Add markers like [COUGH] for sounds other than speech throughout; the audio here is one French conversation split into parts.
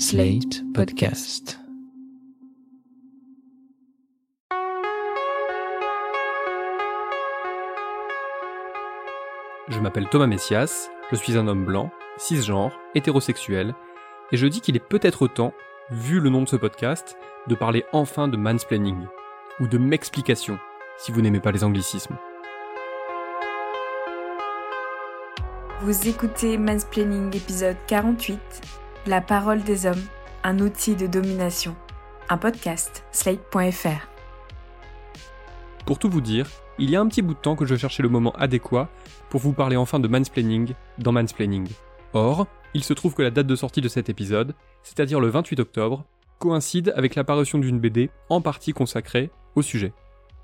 Slate Podcast. Je m'appelle Thomas Messias, je suis un homme blanc, cisgenre, hétérosexuel, et je dis qu'il est peut-être temps, vu le nom de ce podcast, de parler enfin de mansplaining, ou de m'explication, si vous n'aimez pas les anglicismes. Vous écoutez Mansplaining épisode 48, La parole des hommes, un outil de domination, un podcast, slate.fr. Pour tout vous dire, il y a un petit bout de temps que je cherchais le moment adéquat pour vous parler enfin de mansplaining dans Mansplaining. Or, il se trouve que la date de sortie de cet épisode, c'est-à-dire le 28 octobre, coïncide avec l'apparition d'une BD en partie consacrée au sujet.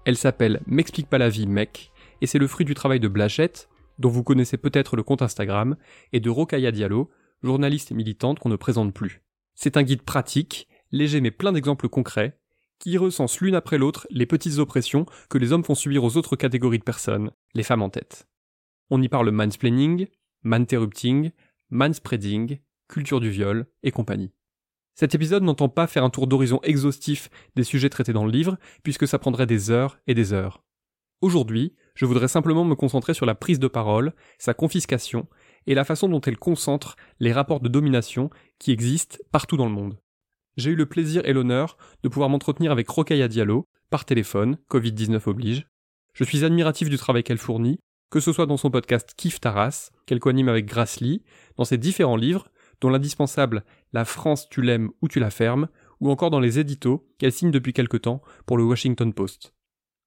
Elle s'appelle M'explique pas la vie, mec, et c'est le fruit du travail de Blachette, dont vous connaissez peut-être le compte Instagram, et de Rokaya Diallo, journaliste et militante qu'on ne présente plus. C'est un guide pratique, léger mais plein d'exemples concrets, qui recense l'une après l'autre les petites oppressions que les hommes font subir aux autres catégories de personnes, les femmes en tête. On y parle mansplaining, manterrupting, manspreading, culture du viol et compagnie. Cet épisode n'entend pas faire un tour d'horizon exhaustif des sujets traités dans le livre, puisque ça prendrait des heures et des heures. Aujourd'hui, je voudrais simplement me concentrer sur la prise de parole, sa confiscation, et la façon dont elle concentre les rapports de domination qui existent partout dans le monde. J'ai eu le plaisir et l'honneur de pouvoir m'entretenir avec Rokaya Diallo, par téléphone, Covid-19 oblige. Je suis admiratif du travail qu'elle fournit, que ce soit dans son podcast Kif Taras, qu'elle coanime avec Grace Lee, dans ses différents livres, dont l'indispensable La France tu l'aimes ou tu la fermes, ou encore dans les éditos qu'elle signe depuis quelque temps pour le Washington Post.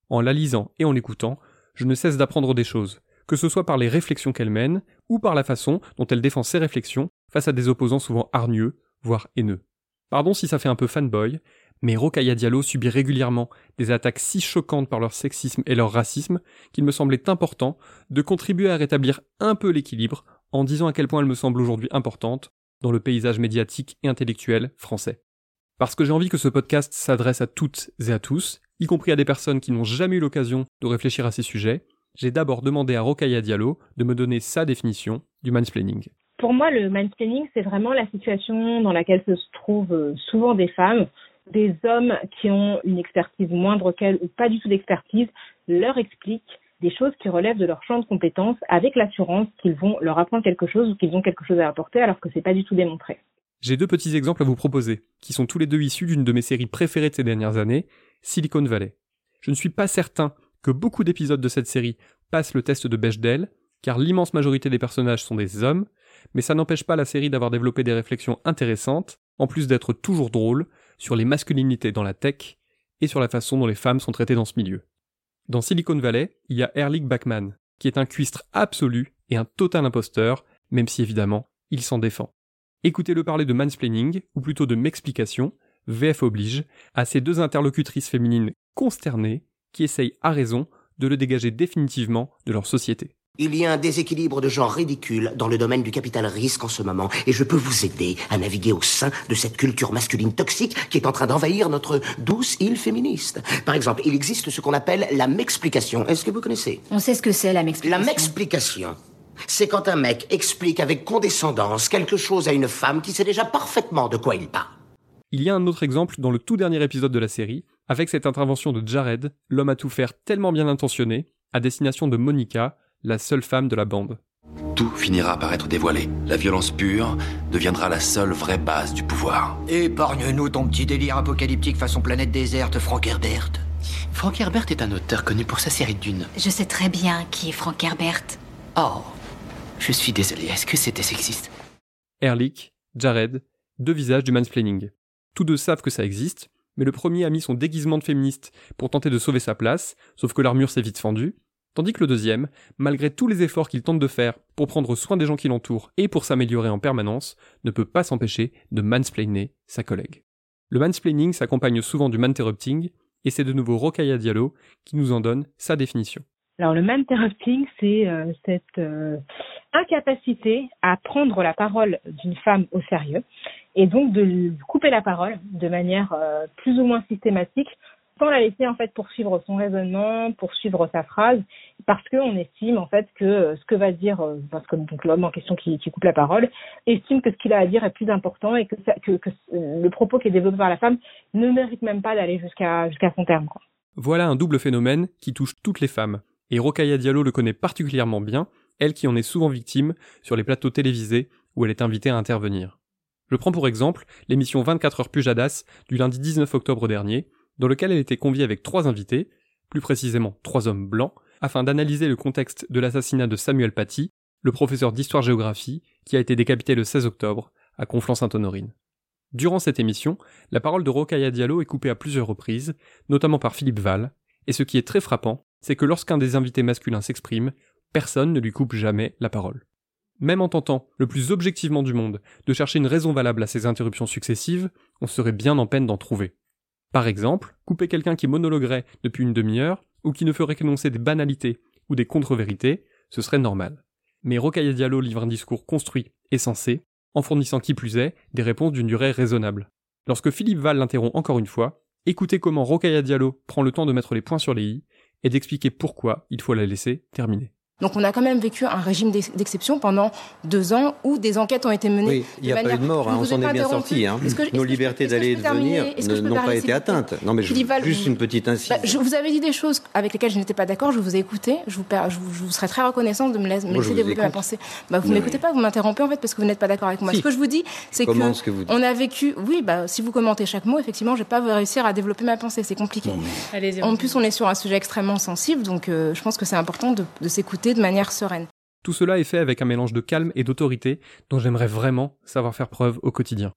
En la lisant et en l'écoutant, je ne cesse d'apprendre des choses, que ce soit par les réflexions qu'elle mène, ou par la façon dont elle défend ses réflexions face à des opposants souvent hargneux, voire haineux. Pardon si ça fait un peu fanboy, mais Rokaya Diallo subit régulièrement des attaques si choquantes par leur sexisme et leur racisme qu'il me semblait important de contribuer à rétablir un peu l'équilibre en disant à quel point elle me semble aujourd'hui importante dans le paysage médiatique et intellectuel français. Parce que j'ai envie que ce podcast s'adresse à toutes et à tous, y compris à des personnes qui n'ont jamais eu l'occasion de réfléchir à ces sujets, j'ai d'abord demandé à Rokaya Diallo de me donner sa définition du mansplaining. Pour moi, le mansplaining, c'est vraiment la situation dans laquelle se trouvent euh, souvent des femmes, des hommes qui ont une expertise moindre qu'elles ou pas du tout d'expertise, leur expliquent des choses qui relèvent de leur champ de compétences avec l'assurance qu'ils vont leur apprendre quelque chose ou qu'ils ont quelque chose à apporter alors que c'est pas du tout démontré. J'ai deux petits exemples à vous proposer, qui sont tous les deux issus d'une de mes séries préférées de ces dernières années, Silicon Valley. Je ne suis pas certain que beaucoup d'épisodes de cette série passent le test de Bechdel, car l'immense majorité des personnages sont des hommes, mais ça n'empêche pas la série d'avoir développé des réflexions intéressantes, en plus d'être toujours drôle, sur les masculinités dans la tech et sur la façon dont les femmes sont traitées dans ce milieu. Dans Silicon Valley, il y a Erlich Bachman, qui est un cuistre absolu et un total imposteur, même si évidemment, il s'en défend. Écoutez-le parler de mansplaining, ou plutôt de m'explication, VF oblige, à ces deux interlocutrices féminines consternées qui essayent à raison de le dégager définitivement de leur société. Il y a un déséquilibre de genre ridicule dans le domaine du capital risque en ce moment, et je peux vous aider à naviguer au sein de cette culture masculine toxique qui est en train d'envahir notre douce île féministe. Par exemple, il existe ce qu'on appelle la m'explication. Est-ce que vous connaissez? On sait ce que c'est la La m'explication. m'explication, c'est quand un mec explique avec condescendance quelque chose à une femme qui sait déjà parfaitement de quoi il parle. Il y a un autre exemple dans le tout dernier épisode de la série, avec cette intervention de Jared, l'homme à tout faire tellement bien intentionné, à destination de Monica, la seule femme de la bande. Tout finira par être dévoilé. La violence pure deviendra la seule vraie base du pouvoir. Épargne-nous ton petit délire apocalyptique façon planète déserte, Frank Herbert. Frank Herbert est un auteur connu pour sa série Dune. Je sais très bien qui est Frank Herbert. Oh, je suis désolé, est-ce que c'était sexiste? Erlich, Jared, deux visages du mansplaining. Tous deux savent que ça existe, mais le premier a mis son déguisement de féministe pour tenter de sauver sa place, sauf que l'armure s'est vite fendue, tandis que le deuxième, malgré tous les efforts qu'il tente de faire pour prendre soin des gens qui l'entourent et pour s'améliorer en permanence, ne peut pas s'empêcher de mansplainer sa collègue. Le mansplaining s'accompagne souvent du manterrupting, et c'est de nouveau Rokaya Diallo qui nous en donne sa définition. Alors le interrupting, c'est euh, cette euh, incapacité à prendre la parole d'une femme au sérieux et donc de couper la parole de manière euh, plus ou moins systématique sans la laisser en fait poursuivre son raisonnement, poursuivre sa phrase, parce qu'on estime en fait que ce que va dire, euh, parce que donc l'homme en question qui, coupe la parole, estime que ce qu'il a à dire est plus important et que, le propos qui est développé par la femme ne mérite même pas d'aller jusqu'à jusqu'à son terme. Voilà un double phénomène qui touche toutes les femmes, et Rokaya Diallo le connaît particulièrement bien, elle qui en est souvent victime sur les plateaux télévisés où elle est invitée à intervenir. Je prends pour exemple l'émission 24 heures Pujadas du lundi 19 octobre dernier, dans lequel elle était conviée avec trois invités, plus précisément trois hommes blancs, afin d'analyser le contexte de l'assassinat de Samuel Paty, le professeur d'histoire-géographie qui a été décapité le 16 octobre à Conflans-Sainte-Honorine. Durant cette émission, la parole de Rokaya Diallo est coupée à plusieurs reprises, notamment par Philippe Val, et ce qui est très frappant, c'est que lorsqu'un des invités masculins s'exprime, personne ne lui coupe jamais la parole. Même en tentant, le plus objectivement du monde, de chercher une raison valable à ces interruptions successives, on serait bien en peine d'en trouver. Par exemple, couper quelqu'un qui monologuerait depuis une demi-heure, ou qui ne ferait qu'énoncer des banalités ou des contre-vérités, ce serait normal. Mais Rocaille Diallo livre un discours construit et sensé, en fournissant qui plus est des réponses d'une durée raisonnable. Lorsque Philippe Val l'interrompt encore une fois, écoutez comment Rocaille Diallo prend le temps de mettre les points sur les i et d'expliquer pourquoi il faut la laisser terminer. Donc on a quand même vécu un régime d'exception pendant deux ans où des enquêtes ont été menées. Oui, il n'y a pas eu de mort, hein, on s'en est bien sorti. Hein. Nos libertés d'aller et de venir n'ont pas été atteintes. Non mais je, juste une petite incise. Bah, je vous avais dit des choses avec lesquelles je n'étais pas d'accord, je vous ai écouté, je vous, je vous, serais très reconnaissante de me, laisser, développer ma pensée. Bah, vous ne m'écoutez pas, vous m'interrompez en fait parce que vous n'êtes pas d'accord avec moi. Ce que je vous dis, c'est que, on a vécu, oui, bah, si vous commentez chaque mot, effectivement, je ne vais pas réussir à développer ma pensée, c'est compliqué. En plus, on est sur un sujet extrêmement sensible, donc euh, je pense que c'est important de s'écouter de manière sereine. Tout cela est fait avec un mélange de calme et d'autorité dont j'aimerais vraiment savoir faire preuve au quotidien.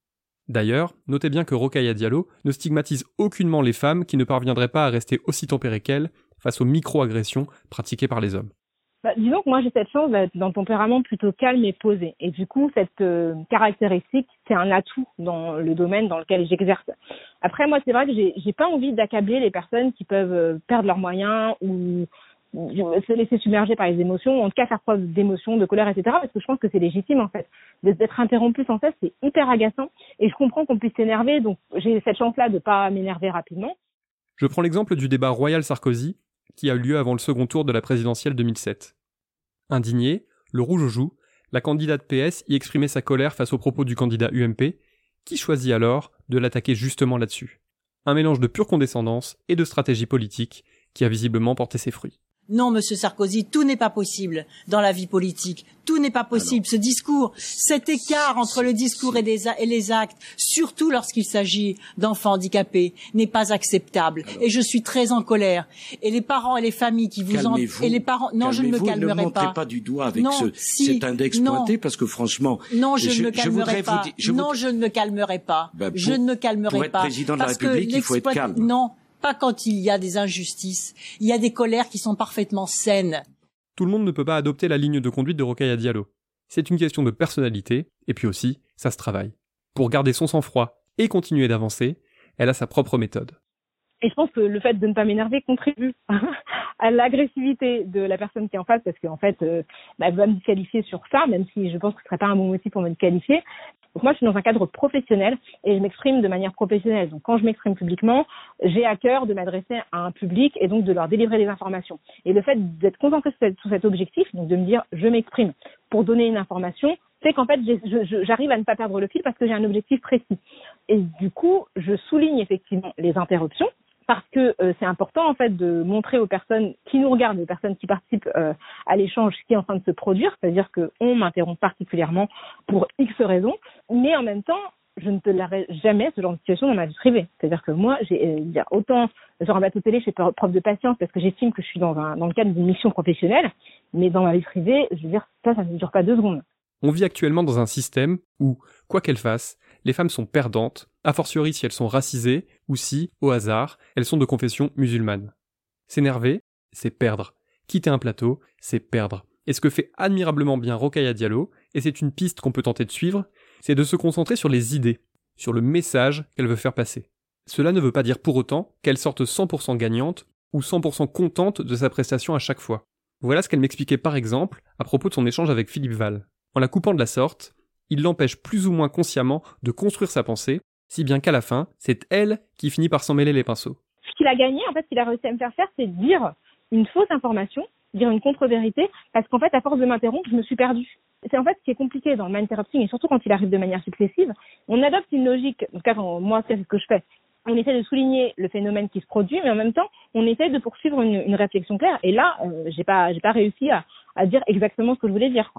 D'ailleurs, notez bien que Rokaya Diallo ne stigmatise aucunement les femmes qui ne parviendraient pas à rester aussi tempérées qu'elle face aux micro-agressions pratiquées par les hommes. Bah, disons que moi j'ai cette chance d'être d'un tempérament plutôt calme et posé. Et du coup, cette euh, caractéristique, c'est un atout dans le domaine dans lequel j'exerce. Après, moi, c'est vrai que j'ai pas envie d'accabler les personnes qui peuvent euh, perdre leurs moyens ou se laisser submerger par les émotions, en tout cas faire preuve d'émotion, de colère, etc. Parce que je pense que c'est légitime en fait. D'être interrompu sans cesse, c'est hyper agaçant. Et je comprends qu'on puisse s'énerver, donc j'ai cette chance-là de pas m'énerver rapidement. Je prends l'exemple du débat Royal-Sarkozy qui a eu lieu avant le second tour de la présidentielle 2007. Indignée, le rouge aux joues, la candidate PS y exprimait sa colère face aux propos du candidat UMP, qui choisit alors de l'attaquer justement là-dessus? Un mélange de pure condescendance et de stratégie politique qui a visiblement porté ses fruits. Non, Monsieur Sarkozy, tout n'est pas possible dans la vie politique. Tout n'est pas possible. Ce discours, cet écart entre le discours et, les actes, surtout lorsqu'il s'agit d'enfants handicapés, n'est pas acceptable. et je suis très en colère. Et les parents et les familles qui vous en... et les parents, non, je ne me calmerai ne montrez pas. du doigt avec ce, cet index pointé parce que franchement, non, je, ne me calmerai pas. non, je ne me calmerai pas. Ben, je ne me calmerai pour être président de la République, il faut être calme. Non, pas quand il y a des injustices. Il y a des colères qui sont parfaitement saines. Tout le monde ne peut pas adopter la ligne de conduite de Rocaille Diallo. C'est une question de personnalité, et puis aussi, ça se travaille. Pour garder son sang-froid et continuer d'avancer, elle a sa propre méthode. Et je pense que le fait de ne pas m'énerver contribue [LAUGHS] à l'agressivité de la personne qui est en face, parce qu'en fait, euh, bah, elle va me disqualifier sur ça, même si je pense que ce serait pas un bon motif pour me disqualifier. Donc moi, je suis dans un cadre professionnel et je m'exprime de manière professionnelle. Donc quand je m'exprime publiquement, j'ai à cœur de m'adresser à un public et donc de leur délivrer des informations. Et le fait d'être concentré sur cet objectif, donc de me dire je m'exprime pour donner une information, c'est qu'en fait, j'arrive à ne pas perdre le fil parce que j'ai un objectif précis. Et du coup, je souligne effectivement les interruptions parce que euh, c'est important en fait de montrer aux personnes qui nous regardent, aux personnes qui participent euh, à l'échange, ce qui est en train de se produire, c'est-à-dire qu'on m'interrompt particulièrement pour X raisons, mais en même temps, je ne l'arrête jamais ce genre de situation dans ma vie privée. C'est-à-dire que moi, j'ai euh, autant sur un bateau télé, je fais preuve de patience parce que j'estime que je suis dans, dans le cadre d'une mission professionnelle, mais dans ma vie privée, je veux dire, ça, ça ne dure pas deux secondes. On vit actuellement dans un système où, quoi qu'elles fassent, les femmes sont perdantes, a fortiori si elles sont racisées, ou si, au hasard, elles sont de confession musulmane. S'énerver, c'est perdre. Quitter un plateau, c'est perdre. Et ce que fait admirablement bien Rokaya Diallo, et c'est une piste qu'on peut tenter de suivre, c'est de se concentrer sur les idées, sur le message qu'elle veut faire passer. Cela ne veut pas dire pour autant qu'elle sorte 100% gagnante ou 100% contente de sa prestation à chaque fois. Voilà ce qu'elle m'expliquait par exemple à propos de son échange avec Philippe Val. En la coupant de la sorte, il l'empêche plus ou moins consciemment de construire sa pensée, si bien qu'à la fin, c'est elle qui finit par s'en mêler les pinceaux. Ce qu'il a gagné, en fait, ce qu'il a réussi à me faire faire, c'est dire une fausse information, dire une contre-vérité, parce qu'en fait, à force de m'interrompre, je me suis perdue. C'est en fait ce qui est compliqué dans le mind interrupting, et surtout quand il arrive de manière successive. On adopte une logique, en tout cas, moi, c'est ce que je fais. On essaie de souligner le phénomène qui se produit, mais en même temps, on essaie de poursuivre une, réflexion claire. Et là, euh, j'ai pas, j'ai pas réussi à, à, dire exactement ce que je voulais dire.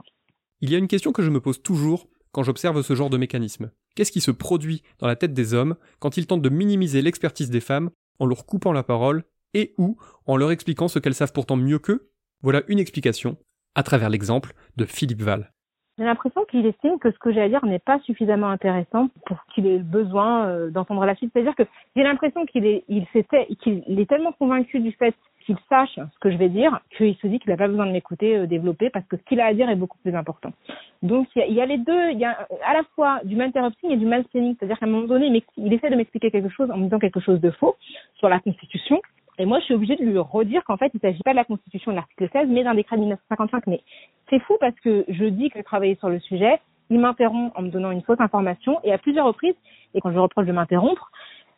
Il y a une question que je me pose toujours quand j'observe ce genre de mécanisme. Qu'est-ce qui se produit dans la tête des hommes quand ils tentent de minimiser l'expertise des femmes en leur coupant la parole et ou en leur expliquant ce qu'elles savent pourtant mieux qu'eux? Voilà une explication à travers l'exemple de Philippe Val. J'ai l'impression qu'il estime que ce que j'ai à dire n'est pas suffisamment intéressant pour qu'il ait besoin euh, d'entendre la suite. C'est-à-dire que j'ai l'impression qu'il est, il qu'il est tellement convaincu du fait qu'il sache ce que je vais dire qu'il se dit qu'il n'a pas besoin de m'écouter euh, développer parce que ce qu'il a à dire est beaucoup plus important. Donc il y, a, les deux, il y a à la fois du interrupting et du mansplaining, c'est-à-dire qu'à un moment donné, il essaie de m'expliquer quelque chose en me disant quelque chose de faux sur la Constitution et moi, je suis obligée de lui redire qu'en fait, il ne s'agit pas de la Constitution de l'article 16, mais d'un décret de 1955. Mais c'est fou parce que je dis que je travaillais sur le sujet, il m'interrompt en me donnant une fausse information, et à plusieurs reprises, et quand je reproche de m'interrompre,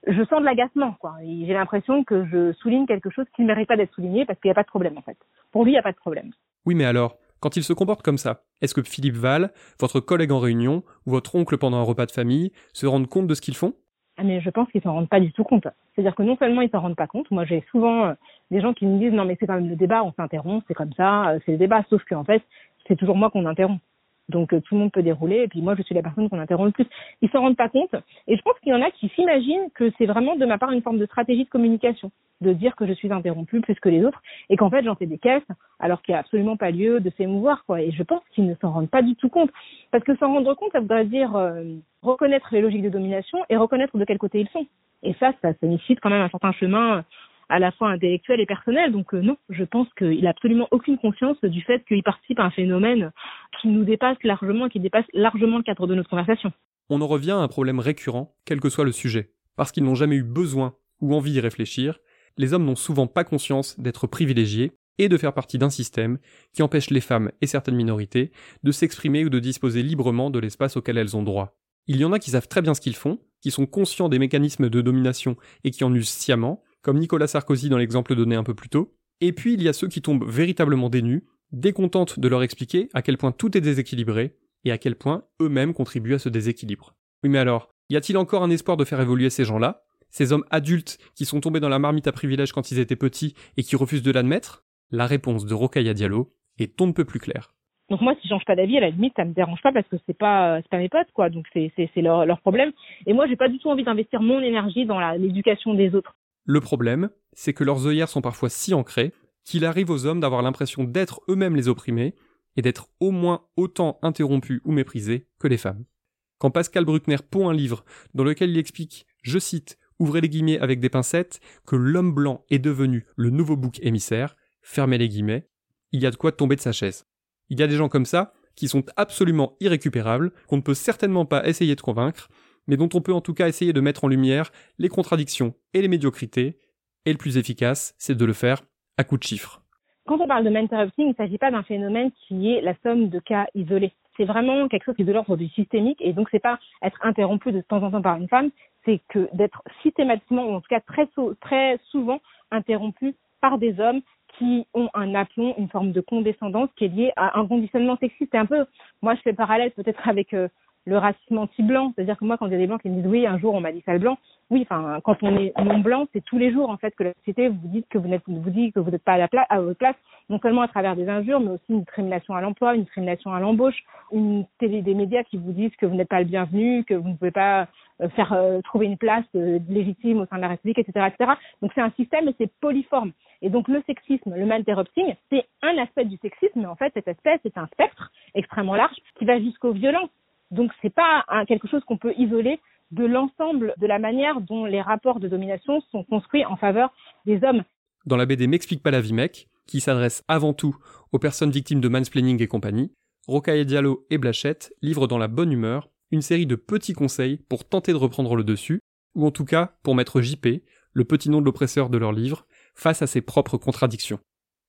je sens de l'agacement, quoi. J'ai l'impression que je souligne quelque chose qui ne mérite pas d'être souligné parce qu'il n'y a pas de problème, en fait. Pour lui, il n'y a pas de problème. Oui, mais alors, quand il se comporte comme ça, est-ce que Philippe Val, votre collègue en réunion, ou votre oncle pendant un repas de famille, se rendent compte de ce qu'ils font? Mais je pense qu'ils s'en rendent pas du tout compte. C'est-à-dire que non seulement ils s'en rendent pas compte, moi j'ai souvent euh, des gens qui me disent non mais c'est quand même le débat, on s'interrompt, c'est comme ça, euh, c'est le débat, sauf qu'en fait c'est toujours moi qu'on interrompt. Donc euh, tout le monde peut dérouler et puis moi je suis la personne qu'on interrompt le plus. Ils s'en rendent pas compte et je pense qu'il y en a qui s'imaginent que c'est vraiment de ma part une forme de stratégie de communication, de dire que je suis interrompu plus que les autres et qu'en fait j'en fais des caisses alors qu'il n'y a absolument pas lieu de s'émouvoir quoi. Et je pense qu'ils ne s'en rendent pas du tout compte parce que s'en rendre compte ça voudrait dire euh, reconnaître les logiques de domination et reconnaître de quel côté ils sont. Et ça, ça nécessite quand même un certain chemin à la fois intellectuel et personnel. Donc euh, non, je pense qu'il n'a absolument aucune conscience du fait qu'il participe à un phénomène qui nous dépasse largement, qui dépasse largement le cadre de notre conversation. On en revient à un problème récurrent, quel que soit le sujet. Parce qu'ils n'ont jamais eu besoin ou envie d'y réfléchir, les hommes n'ont souvent pas conscience d'être privilégiés et de faire partie d'un système qui empêche les femmes et certaines minorités de s'exprimer ou de disposer librement de l'espace auquel elles ont droit. Il y en a qui savent très bien ce qu'ils font, qui sont conscients des mécanismes de domination et qui en usent sciemment, comme Nicolas Sarkozy dans l'exemple donné un peu plus tôt, et puis il y a ceux qui tombent véritablement dénus, décontentes de leur expliquer à quel point tout est déséquilibré, et à quel point eux-mêmes contribuent à ce déséquilibre. Oui mais alors, y a-t-il encore un espoir de faire évoluer ces gens-là? Ces hommes adultes qui sont tombés dans la marmite à privilèges quand ils étaient petits et qui refusent de l'admettre? La réponse de Rokaya Diallo est on ne peut plus claire. Donc moi, si je change pas d'avis, à la limite, ça me dérange pas parce que c'est pas c'est pas mes potes, quoi. Donc c'est c'est leur leur problème. Et moi, j'ai pas du tout envie d'investir mon énergie dans l'éducation des autres. Le problème, c'est que leurs œillères sont parfois si ancrées qu'il arrive aux hommes d'avoir l'impression d'être eux-mêmes les opprimés et d'être au moins autant interrompus ou méprisés que les femmes. Quand Pascal Bruckner pond un livre dans lequel il explique, je cite, ouvrez les guillemets avec des pincettes, que l'homme blanc est devenu le nouveau bouc émissaire, fermez les guillemets, il y a de quoi tomber de sa chaise. Il y a des gens comme ça qui sont absolument irrécupérables, qu'on ne peut certainement pas essayer de convaincre, mais dont on peut en tout cas essayer de mettre en lumière les contradictions et les médiocrités, et le plus efficace, c'est de le faire à coup de chiffres. Quand on parle de interrupting, il ne s'agit pas d'un phénomène qui est la somme de cas isolés. C'est vraiment quelque chose qui est de l'ordre du systémique, et donc c'est pas être interrompu de temps en temps par une femme, c'est que d'être systématiquement, ou en tout cas très, très souvent, interrompu par des hommes qui ont un aplomb, une forme de condescendance qui est liée à un conditionnement sexiste. C'est un peu, moi je fais parallèle peut-être avec euh, le racisme anti-blanc. C'est-à-dire que moi, quand il y a des blancs qui me disent oui, un jour on m'a dit sale blanc, oui, enfin, quand on est non blanc, c'est tous les jours en fait que la société vous dit que vous n'êtes, pas à, la place, votre place, non seulement à travers des injures, mais aussi une discrimination à l'emploi, une discrimination à l'embauche, une télé des médias qui vous disent que vous n'êtes pas le bienvenu, que vous ne pouvez pas euh, faire euh, trouver une place euh, légitime au sein de la République, etc., etc. Donc c'est un système et c'est poliforme. Et donc le sexisme, le malterrupting, c'est un aspect du sexisme, mais en fait cet aspect c'est un spectre extrêmement large qui va jusqu'aux violences donc c'est pas quelque chose qu'on peut isoler de l'ensemble de la manière dont les rapports de domination sont construits en faveur des hommes. Dans la BD M'explique pas la vie mec, qui s'adresse avant tout aux personnes victimes de mansplaining et compagnie, Rocaille Diallo et Blachette livrent dans la bonne humeur une série de petits conseils pour tenter de reprendre le dessus, ou en tout cas pour mettre JP, le petit nom de l'oppresseur de leur livre, face à ses propres contradictions.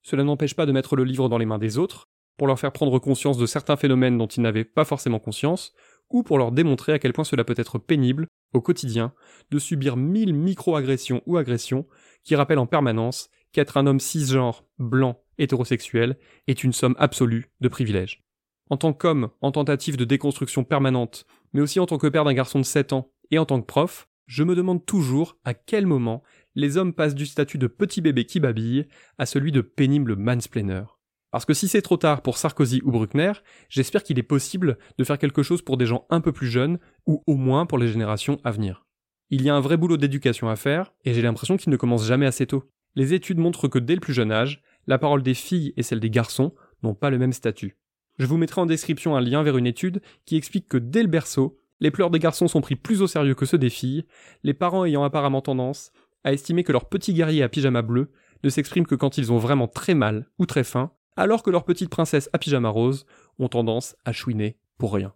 Cela n'empêche pas de mettre le livre dans les mains des autres, pour leur faire prendre conscience de certains phénomènes dont ils n'avaient pas forcément conscience, ou pour leur démontrer à quel point cela peut être pénible au quotidien, de subir mille micro-agressions ou agressions qui rappellent en permanence qu'être un homme cisgenre, blanc, hétérosexuel est une somme absolue de privilèges. En tant qu'homme en tentative de déconstruction permanente, mais aussi en tant que père d'un garçon de 7 ans et en tant que prof, je me demande toujours à quel moment les hommes passent du statut de petit bébé qui babille à celui de pénible mansplainer. Parce que si c'est trop tard pour Sarkozy ou Bruckner, j'espère qu'il est possible de faire quelque chose pour des gens un peu plus jeunes, ou au moins pour les générations à venir. Il y a un vrai boulot d'éducation à faire, et j'ai l'impression qu'il ne commence jamais assez tôt. Les études montrent que dès le plus jeune âge, la parole des filles et celle des garçons n'ont pas le même statut. Je vous mettrai en description un lien vers une étude qui explique que dès le berceau, les pleurs des garçons sont pris plus au sérieux que ceux des filles, les parents ayant apparemment tendance à estimer que leur petit guerrier à pyjama bleu ne s'exprime que quand ils ont vraiment très mal ou très faim, alors que leurs petites princesses à pyjama rose ont tendance à chouiner pour rien.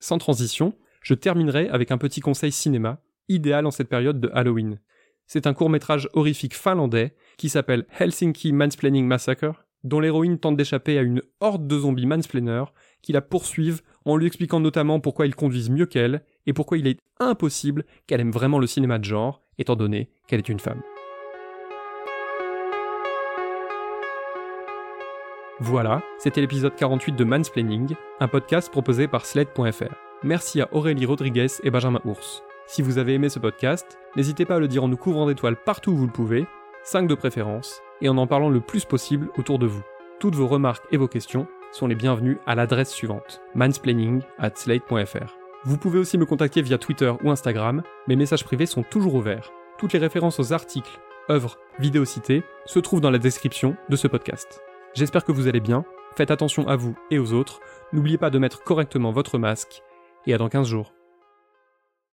Sans transition, je terminerai avec un petit conseil cinéma, idéal en cette période de Halloween. C'est un court métrage horrifique finlandais qui s'appelle Helsinki Mansplaining Massacre, dont l'héroïne tente d'échapper à une horde de zombies mansplainers qui la poursuivent en lui expliquant notamment pourquoi ils conduisent mieux qu'elle et pourquoi il est impossible qu'elle aime vraiment le cinéma de genre, étant donné qu'elle est une femme. Voilà, c'était l'épisode 48 de Mansplaining, un podcast proposé par Sled.fr. Merci à Aurélie Rodriguez et Benjamin Ours. Si vous avez aimé ce podcast, n'hésitez pas à le dire en nous couvrant d'étoiles partout où vous le pouvez, 5 de préférence, et en en parlant le plus possible autour de vous. Toutes vos remarques et vos questions sont les bienvenues à l'adresse suivante mansplaining at. Vous pouvez aussi me contacter via Twitter ou Instagram, mes messages privés sont toujours ouverts. Toutes les références aux articles, œuvres, vidéos citées se trouvent dans la description de ce podcast. J'espère que vous allez bien, faites attention à vous et aux autres, n'oubliez pas de mettre correctement votre masque, et à dans 15 jours.